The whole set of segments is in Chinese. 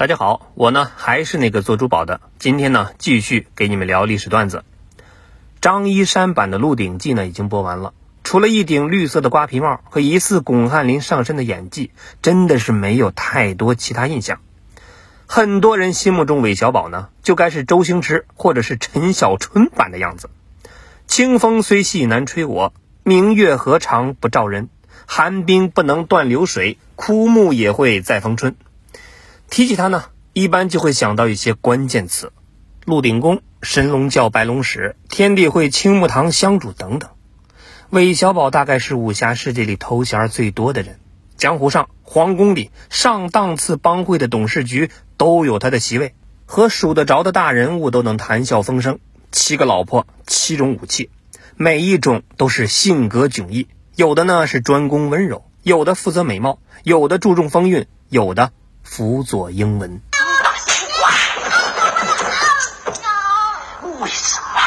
大家好，我呢还是那个做珠宝的，今天呢继续给你们聊历史段子。张一山版的《鹿鼎记》呢已经播完了，除了一顶绿色的瓜皮帽和疑似巩汉林上身的演技，真的是没有太多其他印象。很多人心目中韦小宝呢，就该是周星驰或者是陈小春版的样子。清风虽细难吹我，明月何尝不照人？寒冰不能断流水，枯木也会再逢春。提起他呢，一般就会想到一些关键词：鹿鼎宫、神龙教、白龙使、天地会、青木堂、香主等等。韦小宝大概是武侠世界里头衔最多的人，江湖上、皇宫里上档次帮会的董事局都有他的席位，和数得着的大人物都能谈笑风生。七个老婆，七种武器，每一种都是性格迥异，有的呢是专攻温柔，有的负责美貌，有的注重风韵，有的。辅佐英文。为什么？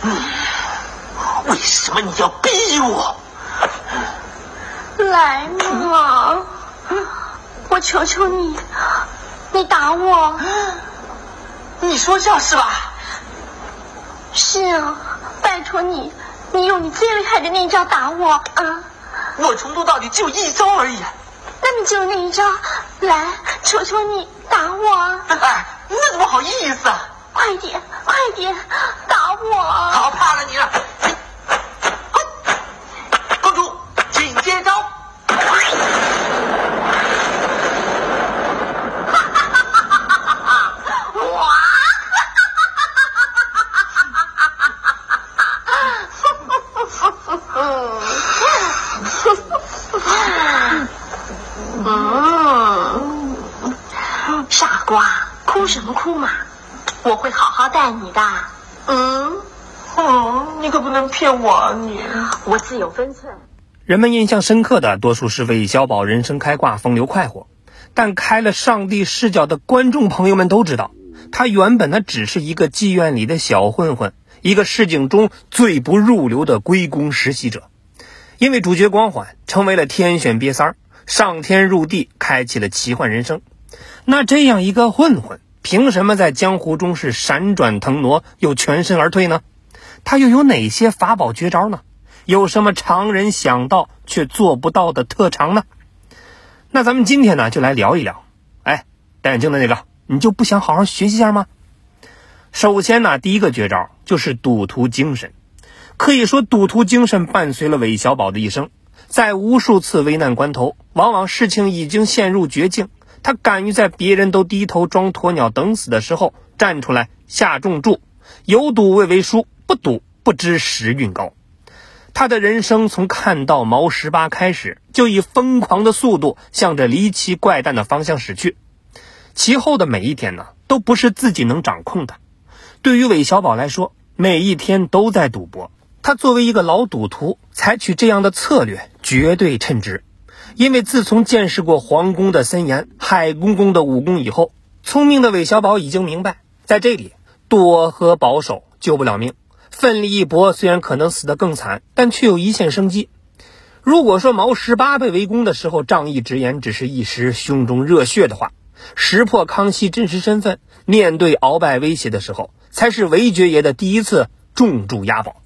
你，为什么你要逼我？来嘛，我求求你，你打我。你说笑是吧？是啊，拜托你，你用你最厉害的那一招打我啊！我从头到底只有一招而已。那你就那一招，来，求求你打我！哎，那怎么好意思啊？快点，快点，打我！好，怕了你了。公主，请接招。哭什么哭嘛！我会好好待你的。嗯，哦，你可不能骗我啊！你，我自有分寸。人们印象深刻的多数是韦小宝人生开挂、风流快活，但开了上帝视角的观众朋友们都知道，他原本呢只是一个妓院里的小混混，一个市井中最不入流的龟公实习者。因为主角光环，成为了天选瘪三儿，上天入地，开启了奇幻人生。那这样一个混混。凭什么在江湖中是闪转腾挪又全身而退呢？他又有哪些法宝绝招呢？有什么常人想到却做不到的特长呢？那咱们今天呢就来聊一聊。哎，戴眼镜的那个，你就不想好好学习一下吗？首先呢，第一个绝招就是赌徒精神。可以说，赌徒精神伴随了韦小宝的一生，在无数次危难关头，往往事情已经陷入绝境。他敢于在别人都低头装鸵鸟等死的时候站出来下重注，有赌未为输，不赌不知时运高。他的人生从看到毛十八开始，就以疯狂的速度向着离奇怪诞的方向驶去。其后的每一天呢，都不是自己能掌控的。对于韦小宝来说，每一天都在赌博。他作为一个老赌徒，采取这样的策略绝对称职。因为自从见识过皇宫的森严、海公公的武功以后，聪明的韦小宝已经明白，在这里多和保守救不了命，奋力一搏虽然可能死得更惨，但却有一线生机。如果说毛十八被围攻的时候仗义直言只是一时胸中热血的话，识破康熙真实身份，面对鳌拜威胁的时候，才是韦爵爷的第一次重注押宝。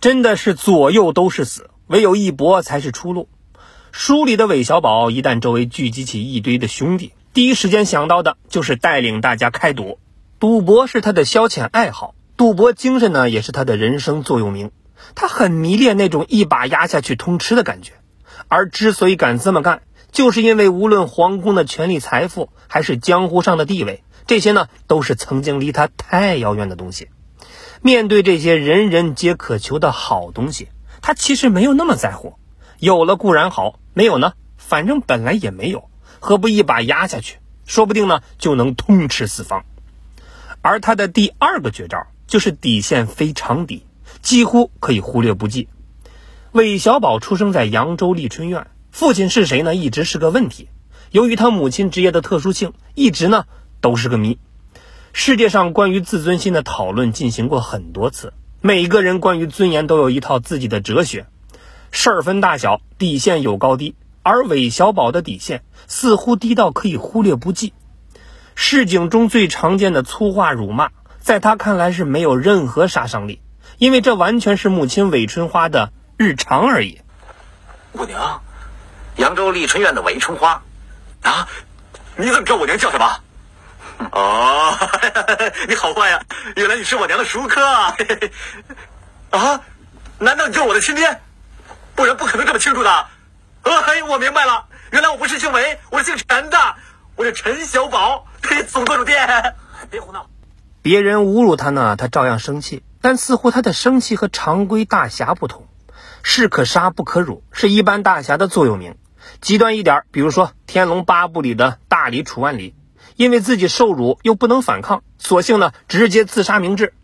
真的是左右都是死，唯有一搏才是出路。书里的韦小宝一旦周围聚集起一堆的兄弟，第一时间想到的就是带领大家开赌。赌博是他的消遣爱好，赌博精神呢也是他的人生座右铭。他很迷恋那种一把压下去通吃的感觉。而之所以敢这么干，就是因为无论皇宫的权力、财富，还是江湖上的地位，这些呢都是曾经离他太遥远的东西。面对这些人人皆渴求的好东西，他其实没有那么在乎。有了固然好。没有呢，反正本来也没有，何不一把压下去？说不定呢就能通吃四方。而他的第二个绝招就是底线非常低，几乎可以忽略不计。韦小宝出生在扬州丽春院，父亲是谁呢？一直是个问题。由于他母亲职业的特殊性，一直呢都是个谜。世界上关于自尊心的讨论进行过很多次，每个人关于尊严都有一套自己的哲学。事儿分大小，底线有高低，而韦小宝的底线似乎低到可以忽略不计。市井中最常见的粗话辱骂，在他看来是没有任何杀伤力，因为这完全是母亲韦春花的日常而已。我娘，扬州丽春院的韦春花，啊，你怎么知道我娘叫什么？哦，你好坏呀！原来你是我娘的熟客啊！啊，难道你就是我的亲爹？不然不可能这么清楚的。哎，我明白了，原来我不是姓韦，我是姓陈的，我是陈小宝。对总舵主店，别胡闹。别人侮辱他呢，他照样生气，但似乎他的生气和常规大侠不同。士可杀不可辱，是一般大侠的座右铭。极端一点，比如说《天龙八部》里的大理楚万里。因为自己受辱又不能反抗，索性呢直接自杀明志。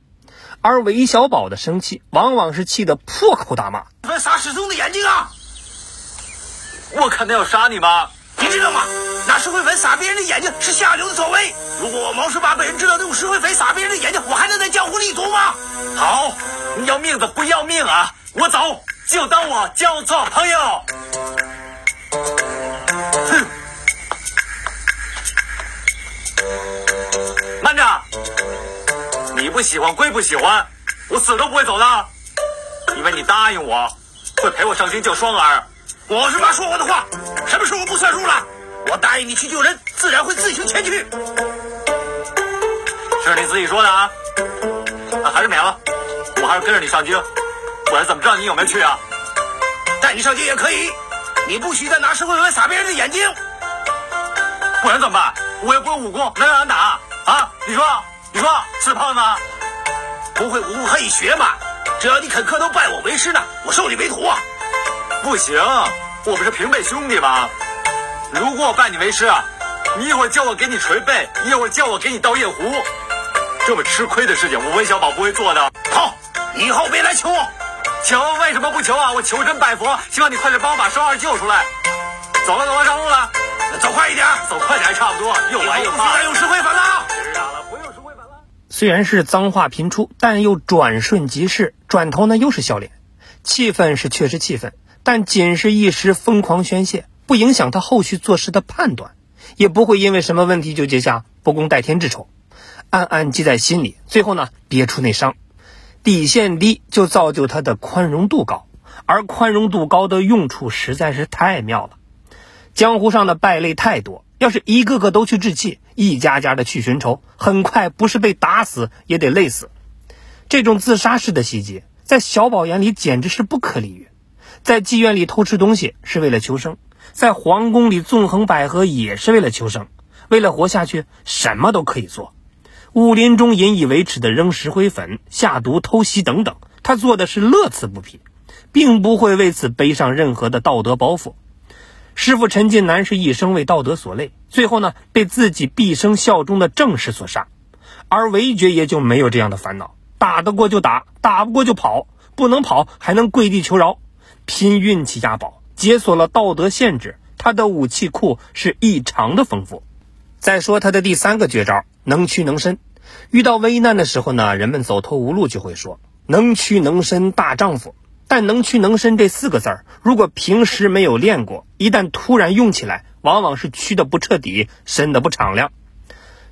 而韦小宝的生气往往是气得破口大骂：“杀师兄的眼睛啊！我看他要杀你吗？你知道吗？拿石灰粉撒别人的眼睛是下流的作为。如果我毛十八被人知道用石灰粉撒别人的眼睛，我还能在江湖立足吗？好，你要命的不要命啊！我走，就当我交错朋友。哼。”慢着！你不喜欢归不喜欢，我死都不会走的，因为你答应我会陪我上京救双儿。我是妈说过的话，什么时候不算数了？我答应你去救人，自然会自行前去。是你自己说的啊？那还是免了，我还是跟着你上京，不然怎么知道你有没有去啊？带你上京也可以，你不许再拿石灰粉撒别人的眼睛，不然怎么办？我又不会武功，能让人打啊？你说，你说是胖子？不会武功可以学嘛？只要你肯磕头拜我为师呢，我收你为徒。不行，我们是平辈兄弟嘛？如果我拜你为师，你一会儿叫我给你捶背，一会儿叫我给你倒夜壶，这么吃亏的事情，我温小宝不会做的。好，以后别来求我。求为什么不求啊？我求神拜佛，希望你快点帮我把双儿救出来。走了，走了，上路了。走快一点，走快点差不多。又来又怕，用石灰粉了。虽然是脏话频出，但又转瞬即逝，转头呢又是笑脸。气愤是确实气愤，但仅是一时疯狂宣泄，不影响他后续做事的判断，也不会因为什么问题就结下不共戴天之仇，暗暗记在心里。最后呢，憋出内伤。底线低就造就他的宽容度高，而宽容度高的用处实在是太妙了。江湖上的败类太多，要是一个个都去置气，一家家的去寻仇，很快不是被打死也得累死。这种自杀式的袭击，在小宝眼里简直是不可理喻。在妓院里偷吃东西是为了求生，在皇宫里纵横捭阖也是为了求生。为了活下去，什么都可以做。武林中引以为耻的扔石灰粉、下毒、偷袭等等，他做的是乐此不疲，并不会为此背上任何的道德包袱。师傅陈近南是一生为道德所累，最后呢被自己毕生效忠的正室所杀，而韦爵爷就没有这样的烦恼，打得过就打，打不过就跑，不能跑还能跪地求饶，拼运气押宝，解锁了道德限制，他的武器库是异常的丰富。再说他的第三个绝招，能屈能伸，遇到危难的时候呢，人们走投无路就会说能屈能伸大丈夫。但能屈能伸这四个字儿，如果平时没有练过，一旦突然用起来，往往是屈的不彻底，伸的不敞亮。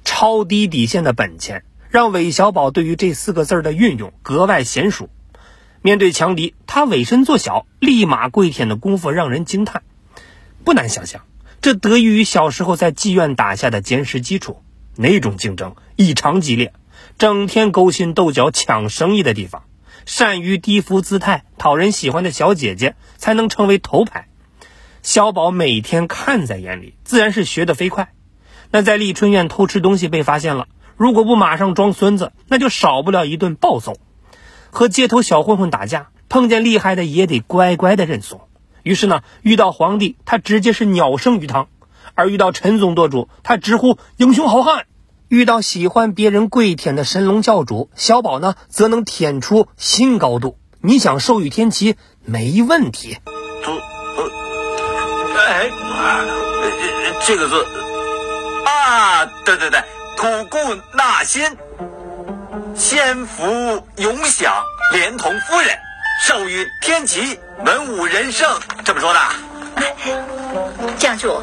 超低底线的本钱，让韦小宝对于这四个字儿的运用格外娴熟。面对强敌，他委身做小，立马跪舔的功夫让人惊叹。不难想象，这得益于小时候在妓院打下的坚实基础。那种竞争异常激烈，整天勾心斗角抢生意的地方。善于低伏姿态、讨人喜欢的小姐姐才能成为头牌。小宝每天看在眼里，自然是学得飞快。那在丽春院偷吃东西被发现了，如果不马上装孙子，那就少不了一顿暴揍。和街头小混混打架，碰见厉害的也得乖乖的认怂。于是呢，遇到皇帝，他直接是鸟生鱼汤；而遇到陈总舵主，他直呼英雄好汉。遇到喜欢别人跪舔的神龙教主小宝呢，则能舔出新高度。你想授予天齐，没问题。土呃，哎，这个字啊，对对对，吐故纳新，先福永享，连同夫人，授予天齐，文武人圣，这么说的。教主，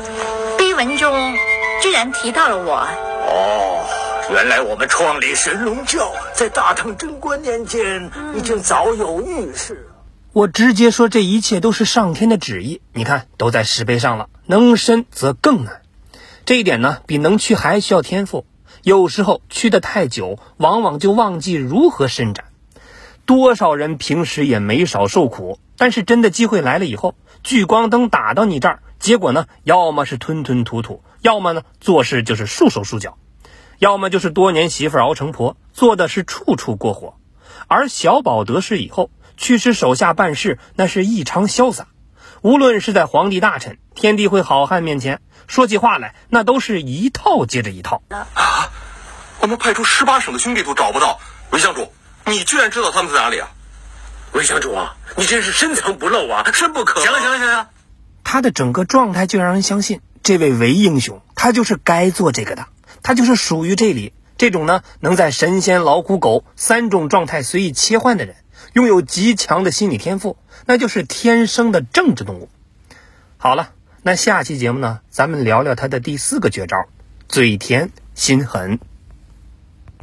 碑文中居然提到了我。哦，原来我们创立神龙教在大唐贞观年间已经早有预示。我直接说这一切都是上天的旨意，你看都在石碑上了。能伸则更难，这一点呢，比能屈还需要天赋。有时候屈得太久，往往就忘记如何伸展。多少人平时也没少受苦，但是真的机会来了以后，聚光灯打到你这儿，结果呢，要么是吞吞吐吐，要么呢做事就是束手束脚，要么就是多年媳妇熬成婆，做的是处处过火。而小宝得势以后。驱使手下办事，那是异常潇洒。无论是在皇帝大臣、天地会好汉面前说起话来，那都是一套接着一套。啊！我们派出十八省的兄弟都找不到韦相主，你居然知道他们在哪里啊？韦相主啊，你真是深藏不露啊，深不可。行了行了行了，他的整个状态就让人相信，这位韦英雄，他就是该做这个的，他就是属于这里这种呢，能在神仙、老虎、狗三种状态随意切换的人。拥有极强的心理天赋，那就是天生的政治动物。好了，那下期节目呢，咱们聊聊他的第四个绝招——嘴甜心狠。